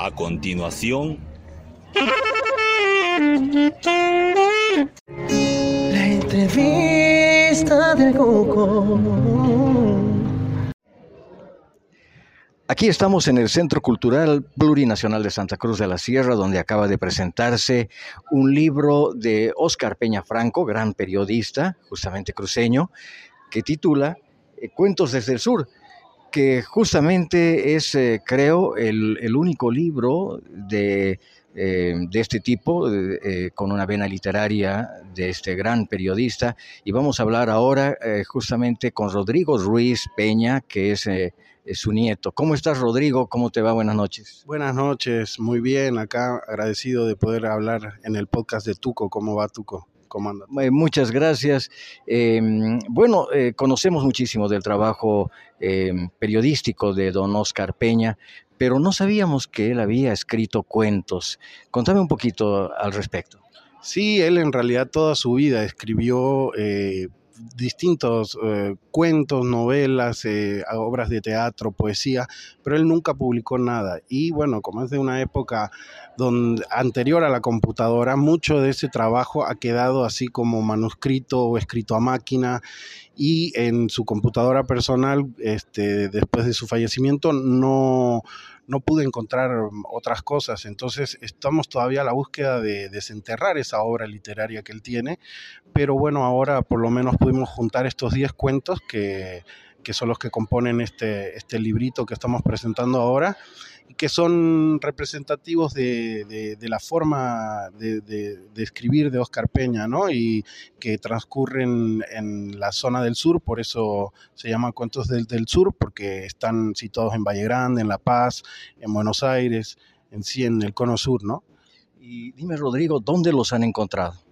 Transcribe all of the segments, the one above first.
A continuación... La entrevista del Coco. Aquí estamos en el Centro Cultural Plurinacional de Santa Cruz de la Sierra, donde acaba de presentarse un libro de Óscar Peña Franco, gran periodista, justamente cruceño, que titula eh, Cuentos desde el Sur, que justamente es, eh, creo, el, único libro de, eh, de este tipo, con una vena literaria de este gran periodista. Y vamos a hablar ahora justamente con Rodrigo Ruiz Peña, que es su nieto. ¿Cómo estás, Rodrigo? ¿Cómo te va? Buenas noches. Buenas noches, muy bien. Acá agradecido de poder hablar en el podcast de Tuco. ¿Cómo va Tuco? ¿Cómo anda? Eh, muchas gracias. Em, bueno, eh, conocemos muchísimo del trabajo em, periodístico de don Oscar Peña, pero no sabíamos que él había escrito cuentos. Contame un poquito al respecto. Sí, él en realidad toda su vida escribió eh, distintos eh, cuentos, novelas, eh, obras de teatro, poesía, pero él nunca publicó nada. Y bueno, como es de una época donde, anterior a la computadora, mucho de ese trabajo ha quedado así como manuscrito o escrito a máquina y en su computadora personal, este, después de su fallecimiento, no no pude encontrar mm, otras cosas. Entonces estamos todavía a la búsqueda de desenterrar esa obra literaria que él tiene, pero bueno, ahora por lo menos pudimos juntar estos 10 cuentos que, que son los que componen este, este librito que estamos presentando ahora que son representativos de, la forma de, escribir de Oscar Peña, ¿no? Y que transcurren en la zona del sur, por eso se llaman cuentos del, del sur, porque están situados en Valle Grande, en La Paz, en Buenos Aires, en sí, en el cono sur, ¿no? Y dime, Rodrigo, ¿dónde los han encontrado?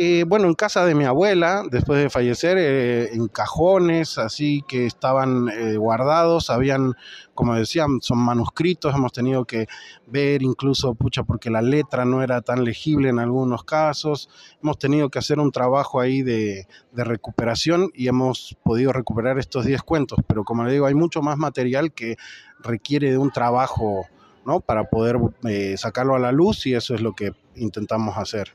Eh, bueno, en casa de mi abuela, después de fallecer, eh, en cajones, así que estaban eh, guardados, habían, como decían, son manuscritos, hemos tenido que ver incluso, pucha, porque la letra no era tan legible en algunos casos, hemos tenido que hacer un trabajo ahí de, de recuperación y hemos podido recuperar estos 10 cuentos, pero como le digo, hay mucho más material que requiere de un trabajo, ¿no? Para poder sacarlo a la luz y eso es lo que intentamos hacer.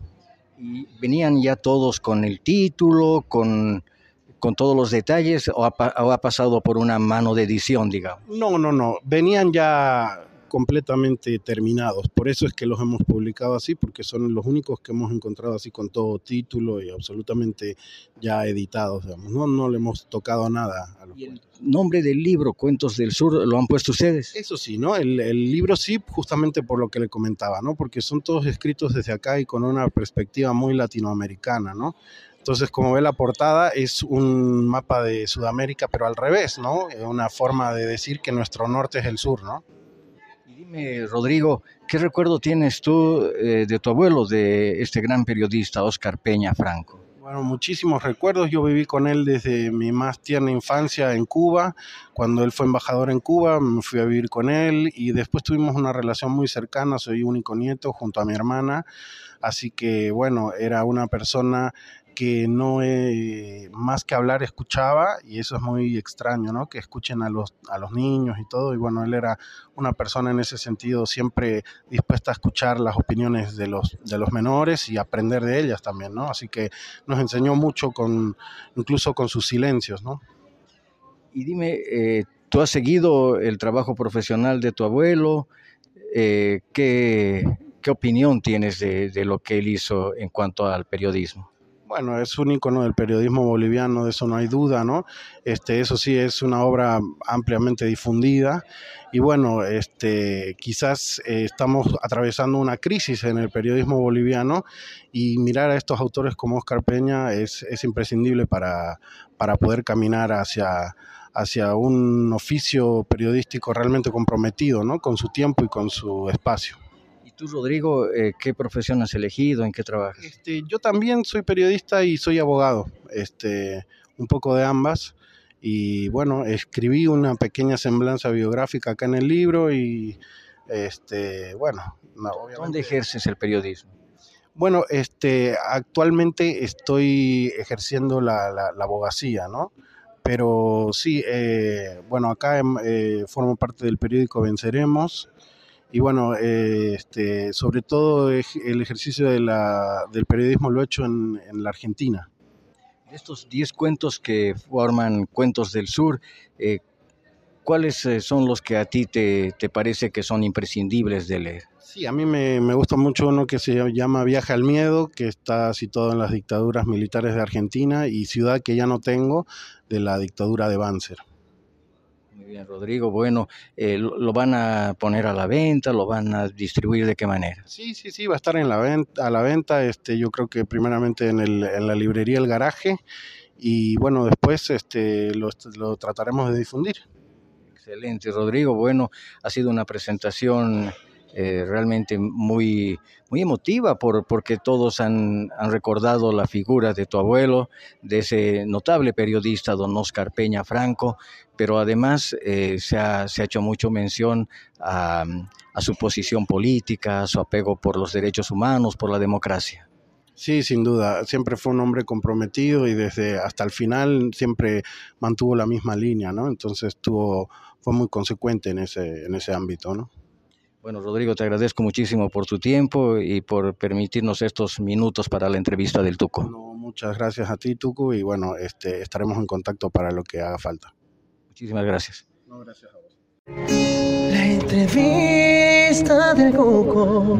¿Y venían ya todos con el título, con, con todos los detalles, o ha, pasado por una mano de edición, digamos? No, no, no. Venían ya completamente terminados. Por eso es que los hemos publicado así, porque son los únicos que hemos encontrado así con todo título y absolutamente ya editados. No, no le hemos tocado nada a los ¿Y el nombre del libro, Cuentos del Sur, lo han puesto ustedes? Eso sí, ¿no? El, el, libro sí, justamente por lo que le comentaba, ¿no? Porque son todos escritos desde acá y con una perspectiva muy latinoamericana, ¿no? Entonces, como ve la portada, es un mapa de Sudamérica, pero al revés, ¿no? Una forma de decir que nuestro norte es el sur, ¿no? Rodrigo, ¿qué recuerdo tienes tú eh, de tu abuelo, de este gran periodista Oscar Peña Franco? Bueno, muchísimos recuerdos. Yo viví con él desde mi más tierna infancia en Cuba. Cuando él fue embajador en Cuba, me fui a vivir con él y después tuvimos una relación muy cercana. Soy único nieto junto a mi hermana. Así que, bueno, era una persona que no más que hablar escuchaba y eso es muy extraño, ¿no? Que escuchen a los, a los niños y todo y bueno, él era una persona en ese sentido siempre dispuesta a escuchar las opiniones de los, de los menores y aprender de ellas también, ¿no? Así que nos enseñó mucho con, incluso con sus silencios, ¿no? Y dime, eh, ¿tú has seguido el trabajo profesional de tu abuelo? Eh, ¿qué, ¿Qué opinión tienes de, de lo que él hizo en cuanto al periodismo? Bueno, es un icono del periodismo boliviano, de eso no hay duda, ¿no? Este, eso sí es una obra ampliamente difundida y bueno, este, quizás eh, estamos atravesando una crisis en el periodismo boliviano y mirar a estos autores como Oscar Peña es, es imprescindible para, para poder caminar hacia hacia un oficio periodístico realmente comprometido, ¿no? Con su tiempo y con su espacio tú, Rodrigo, eh, qué profesión has elegido? ¿En qué trabajas? Este, yo también soy periodista y soy abogado, este, un poco de ambas. Y bueno, escribí una pequeña semblanza biográfica acá en el libro y este, bueno, ¿Dónde ejerces el periodismo? Bueno, este, actualmente estoy ejerciendo la, la, abogacía, ¿no? Pero sí, eh, bueno, acá em, eh, formo parte del periódico Venceremos, Y bueno, eh, este, sobre todo el ejercicio de la, del periodismo lo he hecho en, en la Argentina. Estos 10 cuentos que forman Cuentos del Sur, eh, ¿cuáles eh, son los que a ti te, te, parece que son imprescindibles de leer? Sí, a mí me, me, gusta mucho uno que se llama Viaje al Miedo, que está situado en las dictaduras militares de Argentina, y Ciudad que ya no tengo, de la dictadura de Banzer. Muy bien, Rodrigo. Bueno, eh, ¿lo van a poner a la venta? ¿Lo van a distribuir de qué manera? Sí, sí, sí, va a estar en la venta, a la venta. Este, yo creo que primeramente en, el, en la librería El Garaje y bueno, después este, lo, lo trataremos de difundir. Excelente, Rodrigo. Bueno, ha sido una presentación eh, realmente muy, muy emotiva por, porque todos han, han, recordado la figura de tu abuelo, de ese notable periodista, don Oscar Peña Franco, pero además eh, se, ha, se, ha, hecho mucho mención a, a su posición política, a su apego por los derechos humanos, por la democracia. Sí, sin duda. Siempre fue un hombre comprometido y desde hasta el final siempre mantuvo la misma línea, ¿no? Entonces tuvo, fue muy consecuente en ese, en ese ámbito, ¿no? Bueno, Rodrigo, te agradezco muchísimo por tu tiempo y por permitirnos estos minutos para la entrevista del Tuco. Bueno, muchas gracias a ti, Tuco, y bueno, este, estaremos en contacto para lo que haga falta. Muchísimas gracias. No, gracias a vos. La entrevista del Tuco.